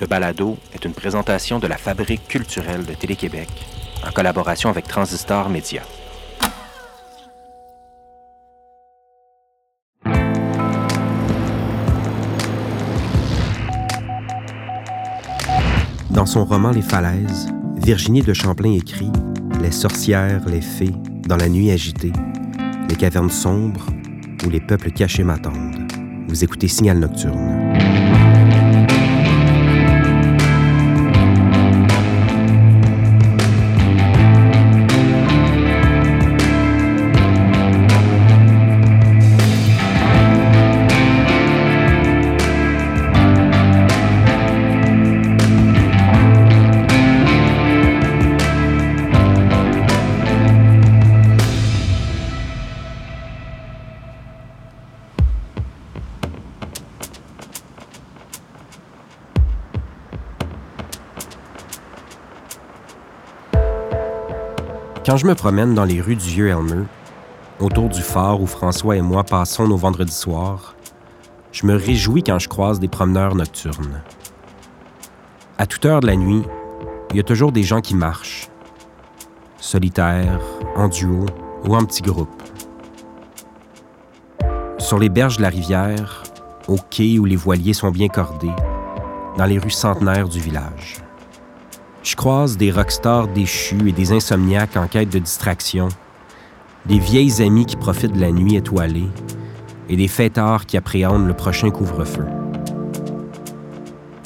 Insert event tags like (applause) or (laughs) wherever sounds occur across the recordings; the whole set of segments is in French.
Ce balado est une présentation de la Fabrique culturelle de Télé-Québec en collaboration avec Transistor Média. Dans son roman Les Falaises, Virginie de Champlain écrit Les sorcières, les fées, dans la nuit agitée, les cavernes sombres où les peuples cachés m'attendent. Vous écoutez Signal Nocturne. Quand je me promène dans les rues du vieux Elmer, autour du phare où François et moi passons nos vendredis soirs, je me réjouis quand je croise des promeneurs nocturnes. À toute heure de la nuit, il y a toujours des gens qui marchent, solitaires, en duo ou en petits groupes. Sur les berges de la rivière, au quai où les voiliers sont bien cordés, dans les rues centenaires du village. Je croise des rockstars déchus et des insomniaques en quête de distraction, des vieilles amies qui profitent de la nuit étoilée et des fêtards qui appréhendent le prochain couvre-feu.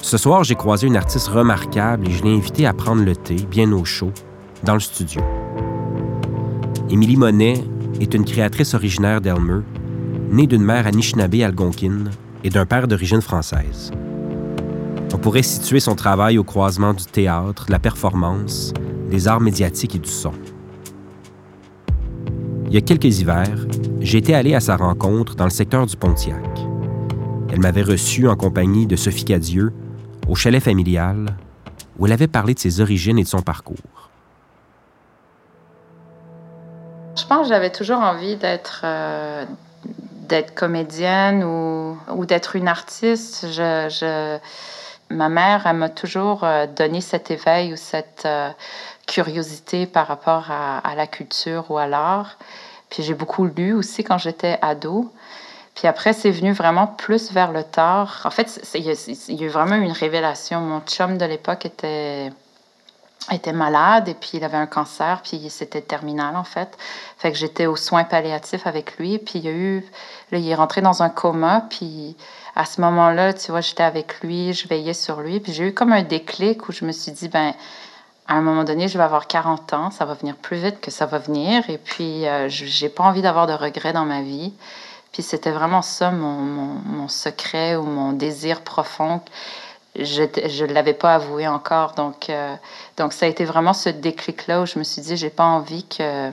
Ce soir, j'ai croisé une artiste remarquable et je l'ai invitée à prendre le thé, bien au chaud, dans le studio. Émilie Monet est une créatrice originaire d'Elmer, née d'une mère Anishinaabe algonquine et d'un père d'origine française. On pourrait situer son travail au croisement du théâtre, de la performance, des arts médiatiques et du son. Il y a quelques hivers, j'étais allé à sa rencontre dans le secteur du Pontiac. Elle m'avait reçu en compagnie de Sophie Cadieux au chalet familial où elle avait parlé de ses origines et de son parcours. Je pense que j'avais toujours envie d'être euh, comédienne ou, d'être une artiste. Ma mère, elle m'a toujours euh, donné cet éveil ou cette euh, curiosité par rapport à, la culture ou à l'art. Puis j'ai beaucoup lu aussi quand j'étais ado. Puis après, c'est venu vraiment plus vers le tard. En fait, il y, a eu vraiment une révélation. Mon chum de l'époque était était malade et puis il avait un cancer puis c'était terminal en fait. Fait que j'étais aux soins palliatifs avec lui puis il y a eu là, il est rentré dans un coma puis à ce moment-là, tu vois, j'étais avec lui, je veillais sur lui, puis j'ai eu comme un déclic où je me suis dit, ben, à un moment donné, je vais avoir 40 ans, ça va venir plus vite que ça va venir, et puis euh, j'ai pas envie d'avoir de regrets dans ma vie. Puis c'était vraiment ça mon, mon, secret ou mon désir profond. Je ne l'avais pas avoué encore. Donc, euh, donc, ça a été vraiment ce déclic-là où je me suis dit, j'ai pas envie que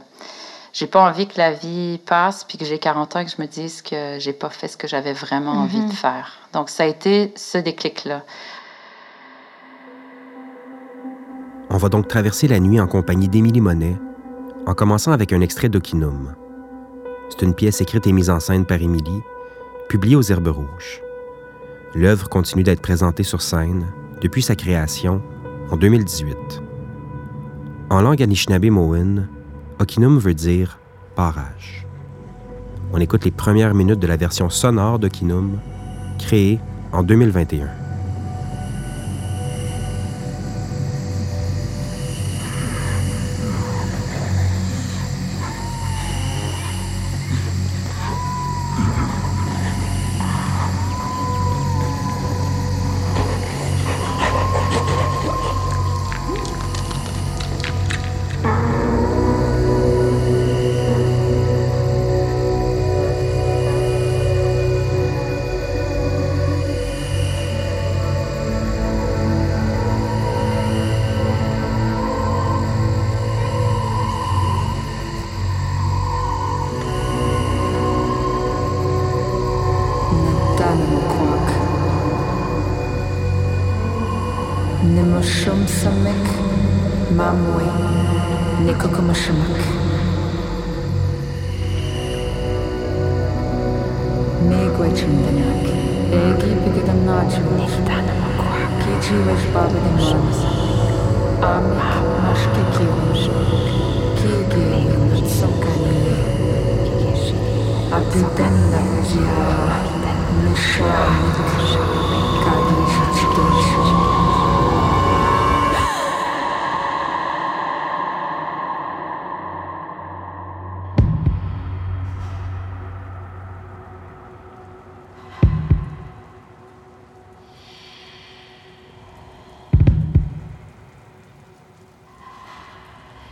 j'ai pas envie que la vie passe puis que j'ai 40 ans et que je me dise que j'ai pas fait ce que j'avais vraiment envie de mhm. faire. Donc ça a été ce déclic-là. On va donc traverser la nuit en compagnie d'Émilie Monet, en commençant avec un extrait d'Okinum. C'est une pièce écrite et mise en scène par Émilie, publiée aux Herbes Rouges. L'œuvre continue d'être présentée sur scène depuis sa création en 2018. En langue Anishinaabe-Mowen, Okinum veut dire barrage. On écoute les premières minutes de la version sonore d'Okinum, créée en 2021.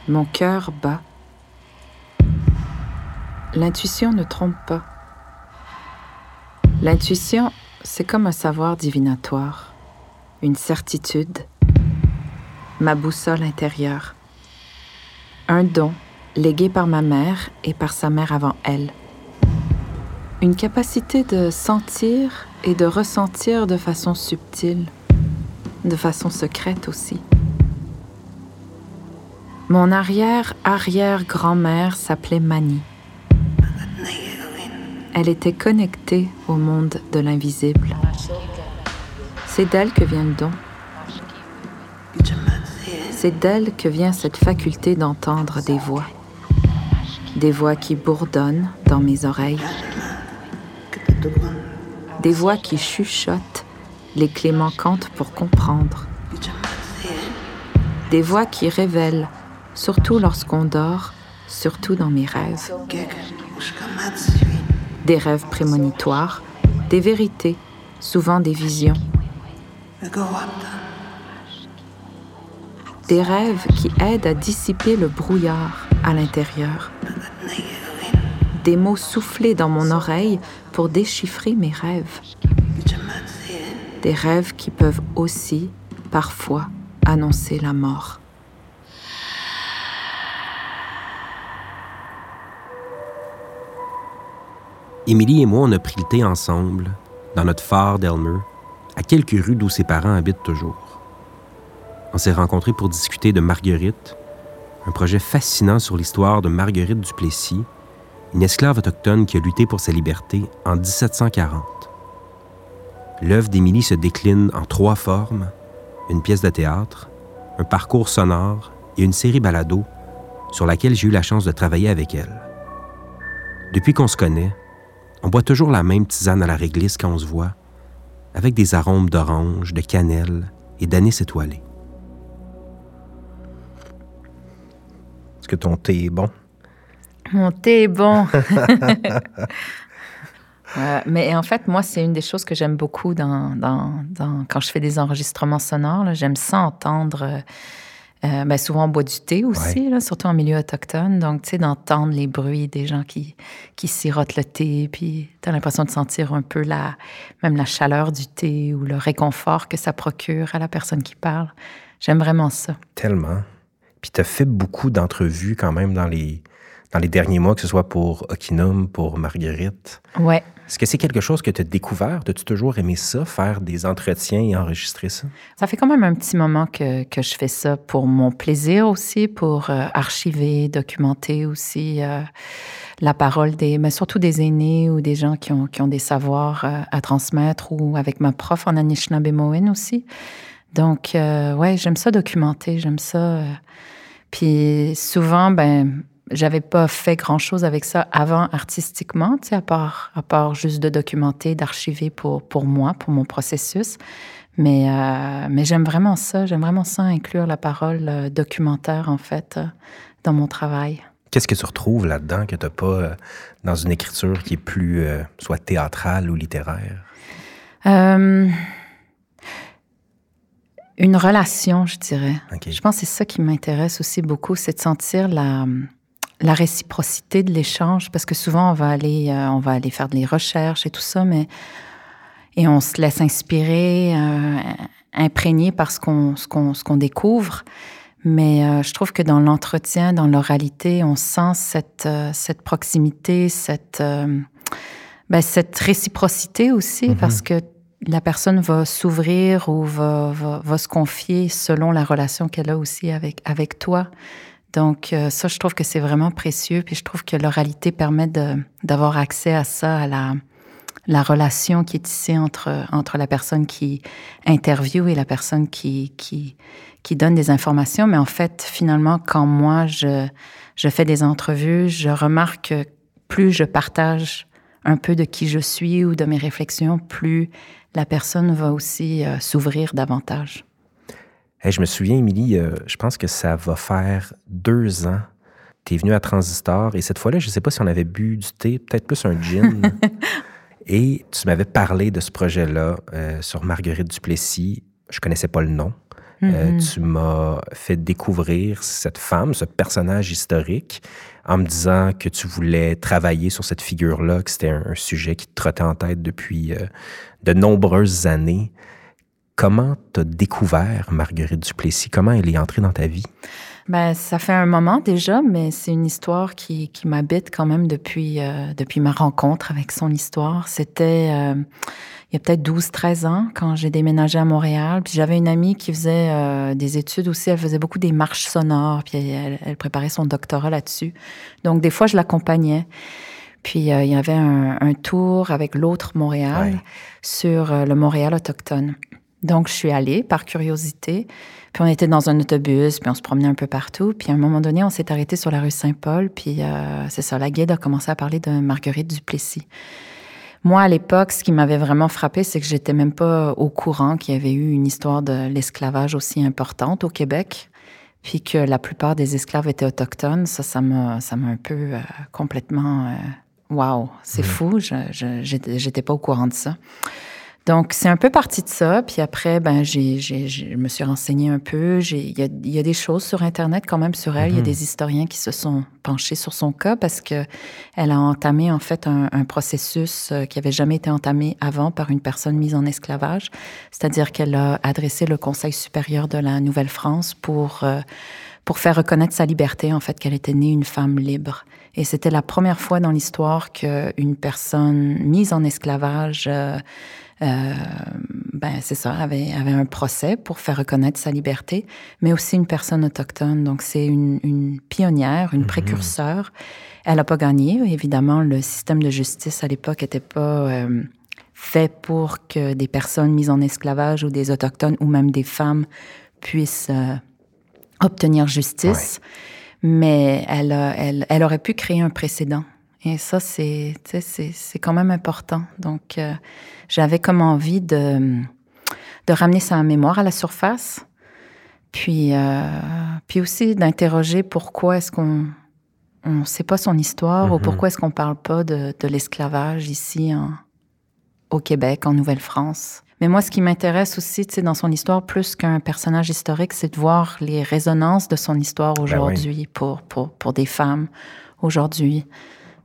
Mon cœur bat. L'intuition ne trompe pas. L'intuition, c'est comme un savoir divinatoire, une certitude, ma boussole intérieure, un don légué par ma mère et par sa mère avant elle, une capacité de sentir et de ressentir de façon subtile, de façon secrète aussi. Mon arrière-arrière-grand-mère s'appelait Mani. Elle était connectée au monde de l'invisible. C'est d'elle que vient le don. C'est d'elle que vient cette faculté d'entendre des voix. Des voix qui bourdonnent dans mes oreilles. Des voix qui chuchotent les clés manquantes pour comprendre. Des voix qui révèlent surtout lorsqu'on dort, surtout dans mes rêves. Des rêves prémonitoires, des vérités, souvent des visions. Des rêves qui aident à dissiper le brouillard à l'intérieur. Des mots soufflés dans mon oreille pour déchiffrer mes rêves. Des rêves qui peuvent aussi, parfois, annoncer la mort. Émilie et moi, on a pris le thé ensemble, dans notre phare d'Elmer, à quelques rues d'où ses parents habitent toujours. On s'est rencontrés pour discuter de Marguerite, un projet fascinant sur l'histoire de Marguerite Duplessis, une esclave autochtone qui a lutté pour sa liberté en 1740. L'œuvre d'Émilie se décline en trois formes une pièce de théâtre, un parcours sonore et une série balado sur laquelle j'ai eu la chance de travailler avec elle. Depuis qu'on se connaît, on boit toujours la même tisane à la réglisse quand on se voit, avec des arômes d'orange, de cannelle et d'anis étoilé. Est-ce que ton thé est bon? Mon thé est bon. (laughs) mais en fait, moi, c'est une des choses que j'aime beaucoup dans, quand je fais des enregistrements sonores. J'aime ça entendre euh, euh, ben, souvent, on boit du thé aussi, là, surtout en milieu autochtone. Donc, tu sais, d'entendre les bruits des gens qui, qui sirotent le thé, puis tu as l'impression de sentir un peu la, même la chaleur du thé ou le réconfort que ça procure à la personne qui parle. J'aime vraiment ça. Tellement. Puis tu as fait beaucoup d'entrevues quand même dans les, dans les derniers mois, que ce soit pour Okinum, pour Marguerite. Ouais. Est-ce que c'est quelque chose que tu as découvert? As-tu toujours aimé ça, faire des entretiens et enregistrer ça? Ça fait quand même un petit moment que, que je fais ça pour mon plaisir aussi, pour euh, archiver, documenter aussi euh, la parole des, mais surtout des aînés ou des gens qui ont, qui ont des savoirs euh, à transmettre ou avec ma prof en Anishinaabe aussi. Donc, ouais, j'aime ça documenter, j'aime ça. puis souvent, ben, j'avais pas fait grand-chose avec ça avant artistiquement, tu sais, à part, à part juste de documenter, d'archiver pour, pour moi, pour mon processus. Mais, euh, mais j'aime vraiment ça, j'aime vraiment ça, inclure la parole euh, documentaire, en fait, euh, dans mon travail. Qu'est-ce que tu retrouves là-dedans que tu n'as pas dans une écriture qui est plus soit théâtrale ou littéraire? une relation, je dirais. Je pense que c'est ça qui m'intéresse aussi beaucoup, c'est de sentir la la réciprocité de l'échange, parce que souvent on va aller, euh, on va aller faire des recherches et tout ça, mais et on se laisse inspirer, euh, imprégner par ce qu'on ce qu'on ce qu'on découvre. Mais euh, je trouve que dans l'entretien, dans l'oralité, on sent cette cette proximité, cette ben, cette réciprocité aussi, mm-hmm. parce que la personne va s'ouvrir ou va, va, va, se confier selon la relation qu'elle a aussi avec avec toi. Donc, euh, ça, je trouve que c'est vraiment précieux. Puis je trouve que l'oralité permet d'avoir accès à ça, à la, la relation qui est tissée entre, entre la personne qui interviewe et la personne qui, qui, qui donne des informations. Mais en fait, finalement, quand moi, je, je fais des entrevues, je remarque que plus je partage un peu de qui je suis ou de mes réflexions, plus la personne va aussi euh, s'ouvrir davantage. Je me souviens, Émilie, euh, je pense que ça va faire deux ans. Tu es venue à Transistor et cette fois-là, je ne sais pas si on avait bu du thé, peut-être plus un gin. (laughs) et tu m'avais parlé de ce projet-là euh, sur Marguerite Duplessis. Je connaissais pas le nom. Mm-hmm. tu m'as fait découvrir cette femme, ce personnage historique, en me disant que tu voulais travailler sur cette figure-là, que c'était un, sujet qui te trottait en tête depuis de nombreuses années. Comment tu as découvert Marguerite Duplessis? Comment elle est entrée dans ta vie? Ben, ça fait un moment déjà, mais c'est une histoire qui, qui m'habite quand même depuis, euh, depuis ma rencontre avec son histoire. C'était euh, il y a peut-être 12-13 ans quand j'ai déménagé à Montréal. Puis j'avais une amie qui faisait euh, des études aussi. Elle faisait beaucoup des marches sonores, puis elle, elle préparait son doctorat là-dessus. Donc des fois, je l'accompagnais. Puis euh, il y avait un, tour avec l'autre Montréal sur euh, le Montréal autochtone. Donc je suis allée par curiosité. Puis on était dans un autobus, puis on se promenait un peu partout. Puis à un moment donné, on s'est arrêté sur la rue Saint-Paul. Puis euh, c'est ça, la guide a commencé à parler de Marguerite Duplessis. Moi, à l'époque, ce qui m'avait vraiment frappé, c'est que j'étais même pas au courant qu'il y avait eu une histoire de l'esclavage aussi importante au Québec, puis que la plupart des esclaves étaient autochtones. Ça, ça m'a, ça m'a un peu complètement Wow, c'est fou, je j'étais pas au courant de ça. Donc, c'est un peu parti de ça. Puis après, ben, j'ai, je me suis renseignée un peu. Il y, y a, des choses sur Internet quand même sur elle. Il y a mhm. des historiens qui se sont penchés sur son cas parce que elle a entamé en fait un, processus euh, qui avait jamais été entamé avant par une personne mise en esclavage. C'est-à-dire qu'elle a adressé le Conseil supérieur de la Nouvelle-France pour, euh, pour faire reconnaître sa liberté, en fait, qu'elle était née une femme libre. Et c'était la première fois dans l'histoire qu'une personne mise en esclavage, euh, ben c'est ça, avait, avait un procès pour faire reconnaître sa liberté, mais aussi une personne autochtone. Donc c'est une, une pionnière, une mm précurseur. Elle n'a pas gagné. Évidemment, le système de justice à l'époque n'était pas euh, fait pour que des personnes mises en esclavage ou des autochtones ou même des femmes puissent euh, obtenir justice mais elle, elle, elle aurait pu créer un précédent. Et ça, c'est, c'est quand même important. Donc, euh, j'avais comme envie de, de ramener sa mémoire à la surface, puis, euh, puis aussi d'interroger pourquoi est-ce qu'on ne sait pas son histoire ou mm-hmm. pourquoi est-ce qu'on parle pas de, de l'esclavage ici en, au Québec, en Nouvelle-France. Mais moi, ce qui m'intéresse aussi, tu sais, dans son histoire, plus qu'un personnage historique, c'est de voir les résonances de son histoire ben aujourd'hui pour, pour, pour des femmes aujourd'hui.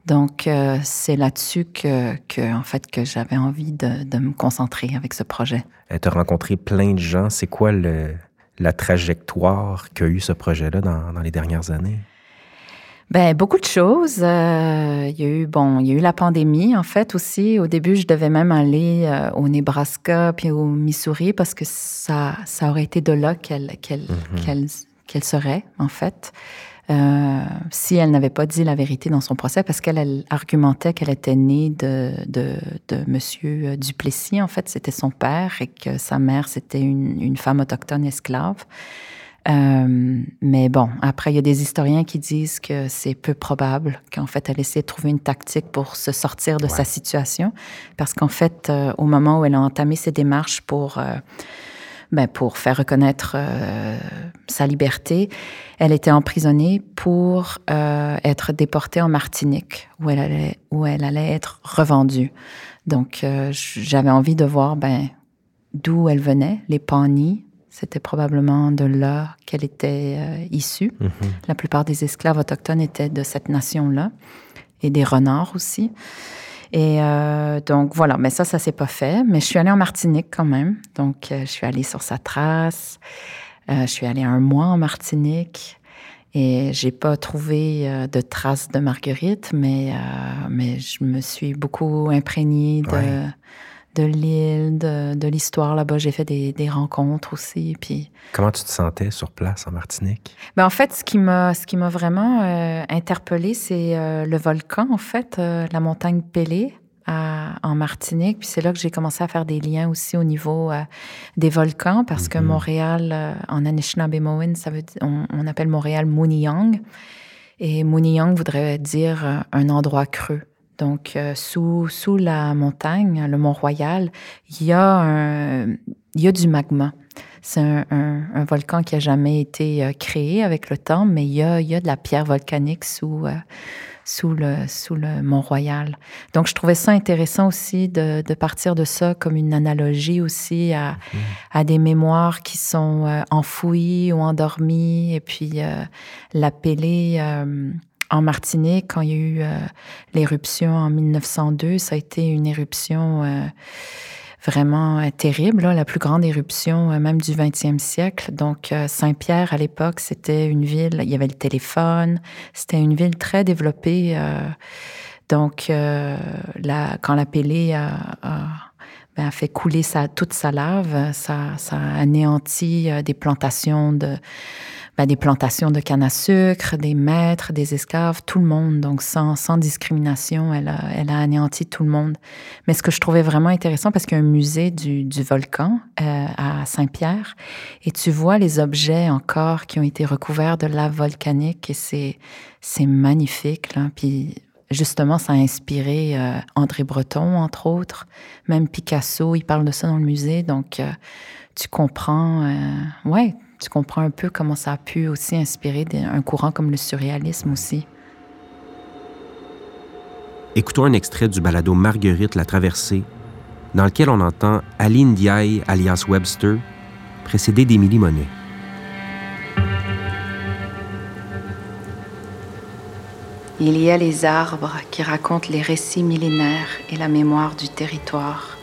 Donc, euh, c'est là-dessus que, que, en fait, que j'avais envie de, de, me concentrer avec ce projet. Tu as rencontré plein de gens. C'est quoi le, la trajectoire qu'a eu ce projet-là dans, dans les dernières années? Ben beaucoup de choses. Euh, il y a eu bon, il y a eu la pandémie en fait aussi. Au début, je devais même aller euh, au Nebraska puis au Missouri parce que ça ça aurait été de là qu'elle qu'elle mhm. qu'elle serait en fait. Euh, si elle n'avait pas dit la vérité dans son procès, parce qu'elle argumentait qu'elle était née de, de, de Monsieur Duplessis, en fait, c'était son père, et que sa mère, c'était une, une femme autochtone esclave. Euh, mais bon, après, il y a des historiens qui disent que c'est peu probable qu'en fait, elle essaie de trouver une tactique pour se sortir de sa situation. Parce qu'en fait, euh, au moment où elle a entamé ses démarches pour, euh, ben, pour faire reconnaître sa liberté, elle était emprisonnée pour être déportée en Martinique, où elle allait, où elle allait être revendue. Donc, j'avais envie de voir ben, d'où elle venait, les Pawnees, c'était probablement de là qu'elle était euh, issue. Mhm. La plupart des esclaves autochtones étaient de cette nation-là et des renards aussi. Et euh, donc voilà, mais ça, ça s'est pas fait. Mais je suis allée en Martinique quand même. Donc euh, je suis allée sur sa trace. je suis allée un mois en Martinique. Et j'ai pas trouvé de traces de Marguerite, mais, mais je me suis beaucoup imprégnée de, de l'île, de, l'histoire là-bas. J'ai fait des, rencontres aussi. Puis... Comment tu te sentais sur place en Martinique? Ben, en fait, ce qui m'a, ce qui m'a vraiment euh, interpellée, c'est euh, le volcan, en fait, euh, la montagne Pelée. en Martinique. Puis c'est là que j'ai commencé à faire des liens aussi au niveau euh, des volcans, parce que mhm. Montréal, euh, en Anishinaabe-Moin, ça veut on, on, appelle Montréal Mooniyang. Et Mooniyang voudrait dire euh, un endroit creux. Donc, sous, sous la montagne, le Mont-Royal, il y, a un, il y a du magma. C'est un, un, volcan qui a jamais été créé avec le temps, mais il y a, il y a de la pierre volcanique sous, sous le, sous le Mont-Royal. Donc, je trouvais ça intéressant aussi de, de, partir de ça comme une analogie aussi à, mmh. à des mémoires qui sont euh, enfouies ou endormies. Et puis, euh, l'appeler euh, en Martinique, quand il y a eu euh, l'éruption en 1902, ça a été une éruption vraiment euh, terrible, la plus grande éruption euh, même du 20e siècle. Donc, euh, Saint-Pierre, à l'époque, c'était une ville, il y avait le téléphone, c'était une ville très développée. donc, quand la Pélée a, ben, a, fait couler toute sa lave, ça, ça a anéanti des plantations de ben, des plantations de canne à sucre, des maîtres, des esclaves, tout le monde. Donc, sans, sans discrimination, elle a, elle a anéanti tout le monde. Mais ce que je trouvais vraiment intéressant, parce qu'il y a un musée du, du volcan euh, à Saint-Pierre, et tu vois les objets encore qui ont été recouverts de lave volcanique, et c'est, c'est magnifique. Là. Puis, justement, ça a inspiré euh, André Breton, entre autres. Même Picasso, il parle de ça dans le musée. Donc, euh, tu comprends, euh, ouais, tu comprends un peu comment ça a pu aussi inspirer un courant comme le surréalisme aussi. Écoutons un extrait du balado Marguerite la traversée, dans lequel on entend Aline Diaye, alias Webster, précédée d'Émilie Monet. Il y a les arbres qui racontent les récits millénaires et la mémoire du territoire.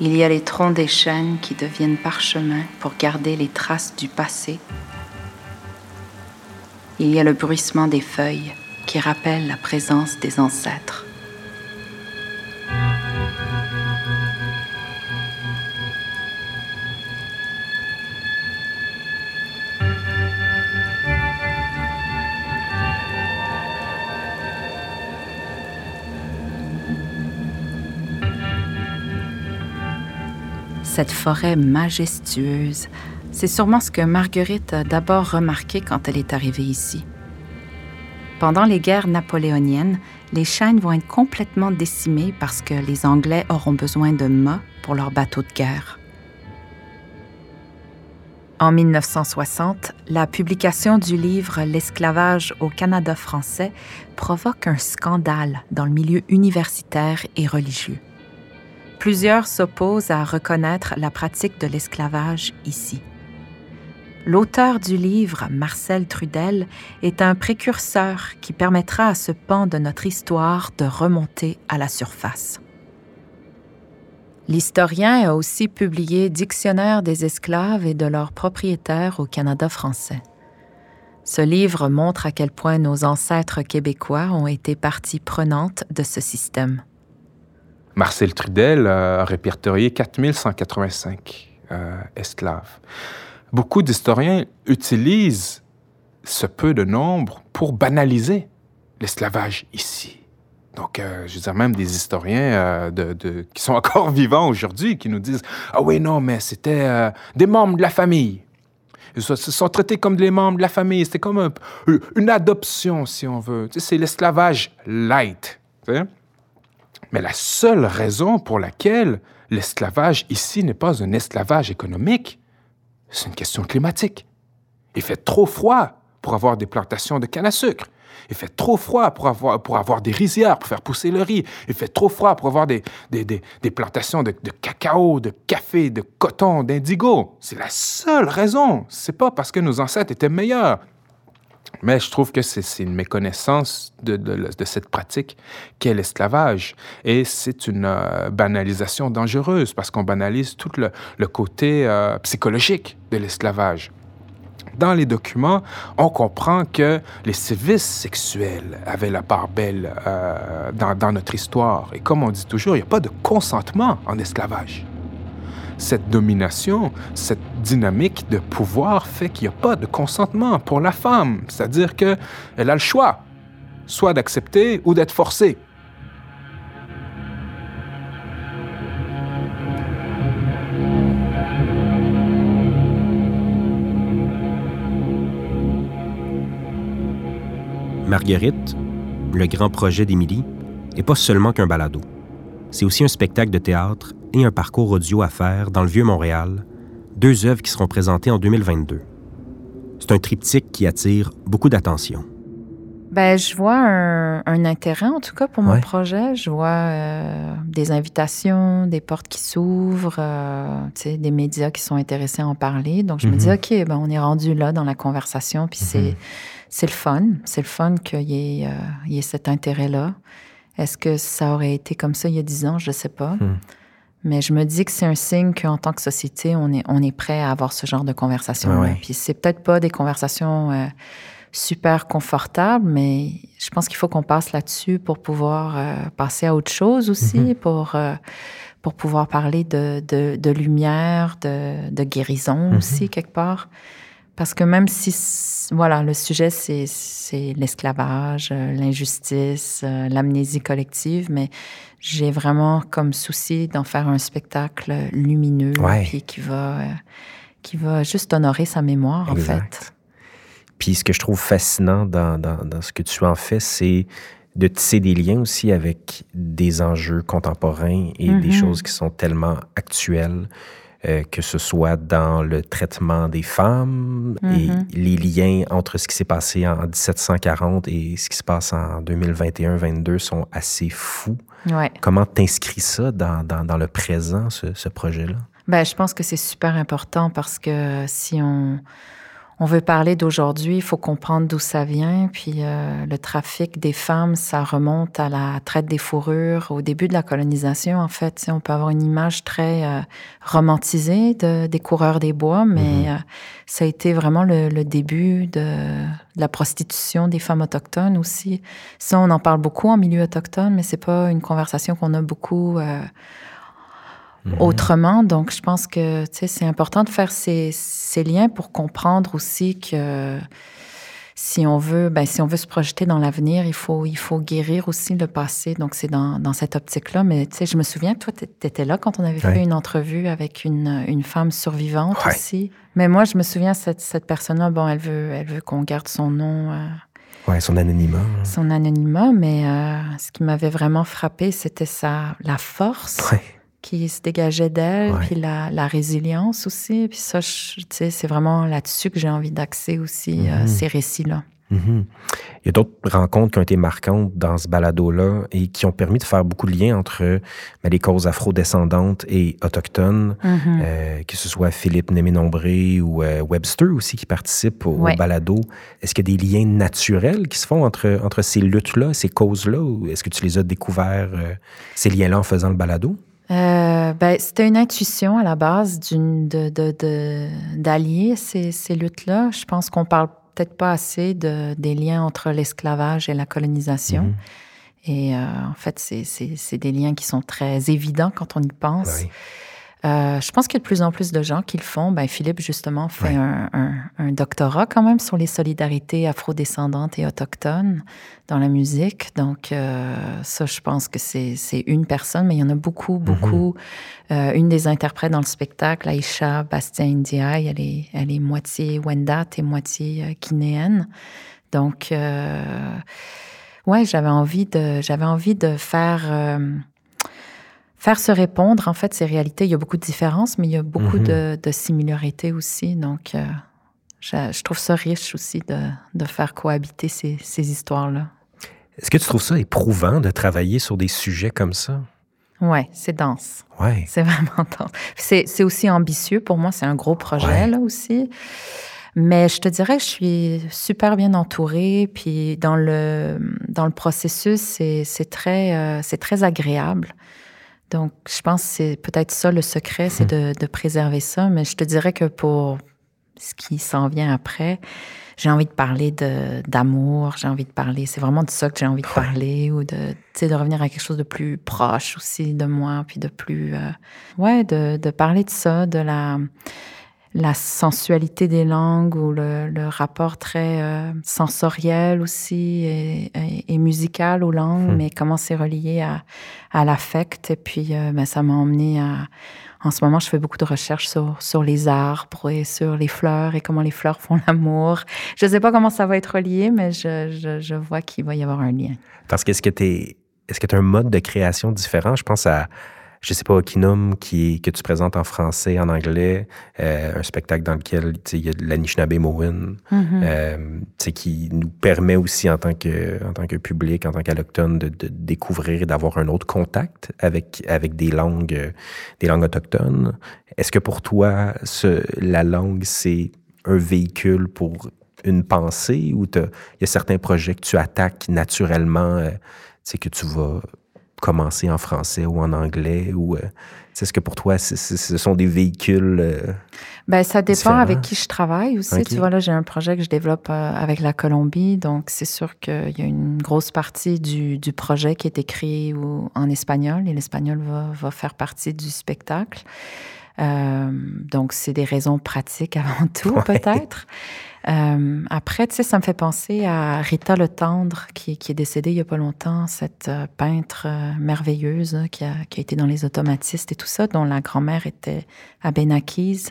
Il y a les troncs des chênes qui deviennent parchemins pour garder les traces du passé. Il y a le bruissement des feuilles qui rappelle la présence des ancêtres. Cette forêt majestueuse, c'est sûrement ce que Marguerite a d'abord remarqué quand elle est arrivée ici. Pendant les guerres napoléoniennes, les chênes vont être complètement décimés parce que les Anglais auront besoin de mâts pour leurs bateaux de guerre. En 1960, la publication du livre L'esclavage au Canada français provoque un scandale dans le milieu universitaire et religieux. Plusieurs s'opposent à reconnaître la pratique de l'esclavage ici. L'auteur du livre, Marcel Trudel, est un précurseur qui permettra à ce pan de notre histoire de remonter à la surface. L'historien a aussi publié Dictionnaire des esclaves et de leurs propriétaires au Canada français. Ce livre montre à quel point nos ancêtres québécois ont été partie prenante de ce système. Marcel Trudel a répertorié 4185 euh, esclaves. Beaucoup d'historiens utilisent ce peu de nombre pour banaliser l'esclavage ici. Donc, euh, je veux dire, même des historiens euh, qui sont (laughs) encore vivants aujourd'hui, qui nous disent Ah oui, non, mais c'était des membres de la famille. Ils se sont traités comme des membres de la famille. C'était comme une adoption, si on veut. c'est l'esclavage light. Mais la seule raison pour laquelle l'esclavage ici n'est pas un esclavage économique, c'est une question climatique. Il fait trop froid pour avoir des plantations de canne à sucre. Il fait trop froid pour avoir, pour avoir des rizières, pour faire pousser le riz. Il fait trop froid pour avoir des, des, des, plantations de, de, cacao, de café, de coton, d'indigo. C'est la seule raison. C'est pas parce que nos ancêtres étaient meilleurs. Mais je trouve que c'est une méconnaissance de, cette pratique qu'est l'esclavage. Et c'est une euh, banalisation dangereuse parce qu'on banalise tout le, côté euh, psychologique de l'esclavage. Dans les documents, on comprend que les sévices sexuels avaient la part belle euh, dans notre histoire. Et comme on dit toujours, il n'y a pas de consentement en esclavage cette domination, cette dynamique de pouvoir fait qu'il n'y a pas de consentement pour la femme, c'est-à-dire qu'elle a le choix, soit d'accepter ou d'être forcée. Marguerite, le grand projet d'Émilie, n'est pas seulement qu'un balado. C'est aussi un spectacle de théâtre et un parcours audio à faire dans le vieux Montréal, deux œuvres qui seront présentées en 2022. C'est un triptyque qui attire beaucoup d'attention. Ben, je vois un, un intérêt, en tout cas, pour mon projet. Je vois euh, des invitations, des portes qui s'ouvrent, euh, des médias qui sont intéressés à en parler. Donc, je me dis, Mhm. OK, ben, on est rendu là dans la conversation, puis c'est, c'est le fun. C'est le fun qu'il y ait, euh, y ait cet intérêt-là. Est-ce que ça aurait été comme ça il y a dix ans? Je ne sais pas. Mhm. Mais je me dis que c'est un signe qu'en tant que société, on est, on est prêt à avoir ce genre de conversation. Ouais, ouais. Puis c'est peut-être pas des conversations euh, super confortables, mais je pense qu'il faut qu'on passe là-dessus pour pouvoir euh, passer à autre chose aussi, Mhm. pour, euh, pour pouvoir parler de, de, de lumière, de, de guérison Mhm. aussi, quelque part. Parce que même si, voilà, le sujet, c'est, c'est l'esclavage, euh, l'injustice, euh, l'amnésie collective, mais j'ai vraiment comme souci d'en faire un spectacle lumineux, Ouais. puis qui va, euh, qui va juste honorer sa mémoire, en fait. Puis ce que je trouve fascinant dans, dans- dans ce que tu en fais, c'est de tisser des liens aussi avec des enjeux contemporains et des Mhm. choses qui sont tellement actuelles, euh, que ce soit dans le traitement des femmes Mhm. et les liens entre ce qui s'est passé en 1740 et ce qui se passe en 2021-22 sont assez fous. Ouais. Comment t'inscris ça dans, dans- dans le présent, ce, ce projet-là? Ben, je pense que c'est super important parce que si on, on veut parler d'aujourd'hui, il faut comprendre d'où ça vient. Puis euh, le trafic des femmes, ça remonte à la traite des fourrures au début de la colonisation. En fait, Tu sais, on peut avoir une image très euh, romantisée de, des coureurs des bois, mais euh, ça a été vraiment le, le début de, de la prostitution des femmes autochtones aussi. Ça, on en parle beaucoup en milieu autochtone, mais c'est pas une conversation qu'on a beaucoup. Euh, autrement. Donc, je pense que c'est important de faire ces, ces liens pour comprendre aussi que si on veut, ben, si on veut se projeter dans l'avenir, il faut, il faut guérir aussi le passé. Donc, c'est dans, dans cette optique-là. Mais tu sais, je me souviens que toi, tu étais là quand on avait Ouais. fait une entrevue avec une, une femme survivante Ouais. aussi. Mais moi, je me souviens, cette, cette personne-là, bon, elle veut, elle veut qu'on garde son nom. euh, Ouais, son anonymat. son anonymat, mais euh, ce qui m'avait vraiment frappé, c'était sa la force Ouais. Qui se dégageait d'elle, Ouais. puis la, la résilience aussi. Puis ça, tu sais, c'est vraiment là-dessus que j'ai envie d'axer aussi euh, Mhm. ces récits-là. Mhm. Il y a d'autres rencontres qui ont été marquantes dans ce balado-là et qui ont permis de faire beaucoup de liens entre ben, les causes afro-descendantes et autochtones, Mhm. euh, que ce soit Philippe Némé-Nombré ou euh, Webster aussi qui participent au, balado. Est-ce qu'il y a des liens naturels qui se font entre, entre ces luttes-là, ces causes-là, ou est-ce que tu les as découverts, euh, ces liens-là, en faisant le balado? Euh, ben, c'était une intuition à la base d'une de, de, de- d'allier ces, ces luttes-là. Je pense qu'on parle peut-être pas assez de, des liens entre l'esclavage et la colonisation. Mhm. Et euh, en fait, c'est, c'est, c'est des liens qui sont très évidents quand on y pense. Ouais. Euh, je pense qu'il y a de plus en plus de gens qui le font. Ben, Philippe, justement, fait Ouais. un, un- un doctorat quand même sur les solidarités afrodescendantes et autochtones dans la musique. Donc, euh, ça, je pense que c'est une personne, mais il y en a beaucoup, beaucoup. Euh, une des interprètes dans le spectacle, Aïcha Bastien Ndiaye, elle est, elle est moitié Wendat et moitié euh, guinéenne. Donc, euh, ouais, j'avais envie de, j'avais envie de faire, euh, faire se répondre en fait ces réalités. Il y a beaucoup de différences, mais il y a beaucoup Mhm. de, de similarités aussi. Donc, euh, je, je trouve ça riche aussi de, de faire cohabiter ces, ces histoires-là. Est-ce que tu trouves ça éprouvant de travailler sur des sujets comme ça? Ouais, c'est dense. Ouais. C'est (laughs) vraiment dense. C'est, aussi ambitieux pour moi. C'est un gros projet, Ouais. là aussi. Mais je te dirais que je suis super bien entourée. Puis dans le, dans le processus, c'est, c'est, très, euh, c'est très agréable. Donc, je pense que c'est peut-être ça le secret, c'est de, de préserver ça. Mais je te dirais que pour ce qui s'en vient après, j'ai envie de parler de, d'amour, j'ai envie de parler, c'est vraiment de ça que j'ai envie de parler, ou de, tu sais, de revenir à quelque chose de plus proche aussi de moi, puis de plus, euh, ouais, de, de parler de ça, de la, la sensualité des langues ou le, le rapport très euh, sensoriel aussi et, et, et, musical aux langues, Hmm. mais comment c'est relié à, à l'affect. Et puis, euh, ben, ça m'a emmené à... En ce moment, je fais beaucoup de recherches sur, sur les arbres et sur les fleurs et comment les fleurs font (laughs) l'amour. Je ne sais pas comment ça va être relié, mais je, je, je vois qu'il va y avoir un lien. Parce que est-ce que tu est-ce que tu as un mode de création différent? Je pense à, je sais pas, Okinum, qui, que tu présentes en français, en anglais, euh, un spectacle dans lequel il y a l'Anishinaabe Moen, Mhm. euh, qui nous permet aussi en tant que, en tant que public, en tant qu'allochtone, de, de découvrir et d'avoir un autre contact avec, avec des langues, euh, des langues autochtones. Est-ce que pour toi, ce, la langue, c'est un véhicule pour une pensée ou il y a certains projets que tu attaques naturellement, euh, c'est que tu vas commencer en français ou en anglais ou euh, est-ce que pour toi c est, c est, ce sont des véhicules euh, ben, ça dépend différents? avec qui je travaille aussi. Tu vois, là, j'ai un projet que je développe euh, avec la Colombie, donc c'est sûr qu'il y a une grosse partie du, du projet qui est écrit ou, en espagnol et l'espagnol va, va faire partie du spectacle. Euh, donc, c'est des raisons pratiques avant (laughs) tout, Ouais. peut-être. Euh, après, tu sais, ça me fait penser à Rita Le Tendre, qui, qui est décédée il n'y a pas longtemps, cette euh, peintre euh, merveilleuse hein, qui, a, qui a été dans les automatistes et tout ça, dont la grand-mère était à Benakis.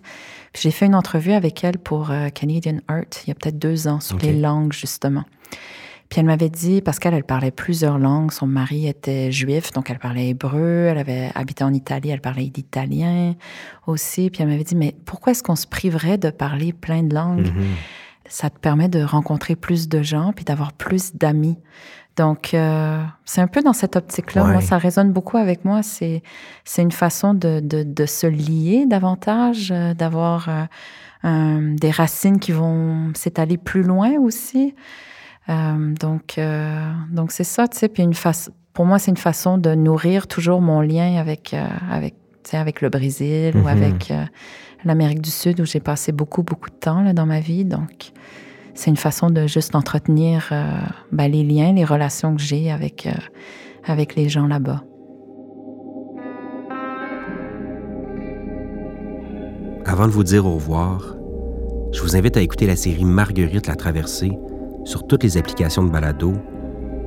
J'ai fait une entrevue avec elle pour Canadian Art il y a peut-être deux ans sur les langues, justement. Puis elle m'avait dit, qu'elle elle parlait plusieurs langues, son mari était juif, donc elle parlait hébreu, elle avait habité en Italie, elle parlait d'italien aussi. Puis elle m'avait dit, mais pourquoi est-ce qu'on se priverait de parler plein de langues? mhm. ça te permet de rencontrer plus de gens puis d'avoir plus d'amis. Donc, euh, c'est un peu dans cette optique-là. Ouais. Moi, ça résonne beaucoup avec moi. C'est, c'est une façon de, de, de se lier davantage, euh, d'avoir euh, des racines qui vont s'étaler plus loin aussi. Euh, donc, euh, donc c'est ça, tu sais. Puis une face, pour moi, c'est une façon de nourrir toujours mon lien avec, euh, avec, tu sais, avec le Brésil Mhm. ou avec euh, l'Amérique du Sud où j'ai passé beaucoup, beaucoup de temps là, dans ma vie. Donc, c'est une façon de juste entretenir euh, ben, les liens, les relations que j'ai avec, euh, avec les gens là-bas. Avant de vous dire au revoir, je vous invite à écouter la série Marguerite la traversée sur toutes les applications de balado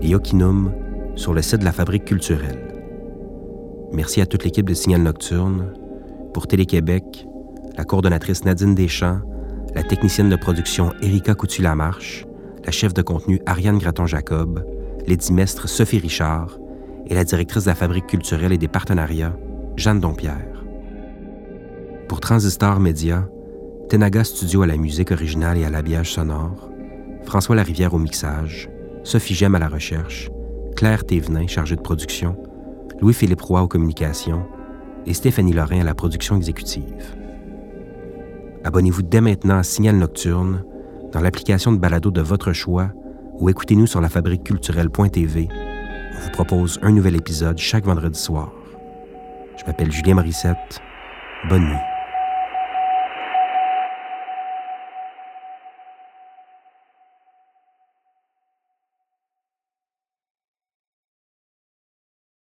et Okinum sur le site de la Fabrique culturelle. Merci à toute l'équipe de Signal Nocturne, pour Télé-Québec, la coordonnatrice Nadine Deschamps, la technicienne de production Erika Coutu-Lamarche, la chef de contenu Ariane Graton-Jacob, l'édimestre Sophie Richard et la directrice de la Fabrique culturelle et des partenariats, Jeanne Dompierre. Pour Transistor Média, Tenaga Studio à la musique originale et à l'habillage sonore, François Larivière au mixage, Sophie Gem à la recherche, Claire Thévenin chargée de production, Louis-Philippe Roy aux communications et Stéphanie Lorrain à la production exécutive. Abonnez-vous dès maintenant à Signal Nocturne dans l'application de balado de votre choix ou écoutez-nous sur lafabriqueculturelle.tv. On vous propose un nouvel épisode chaque vendredi soir. Je m'appelle Julien Morissette. Bonne nuit.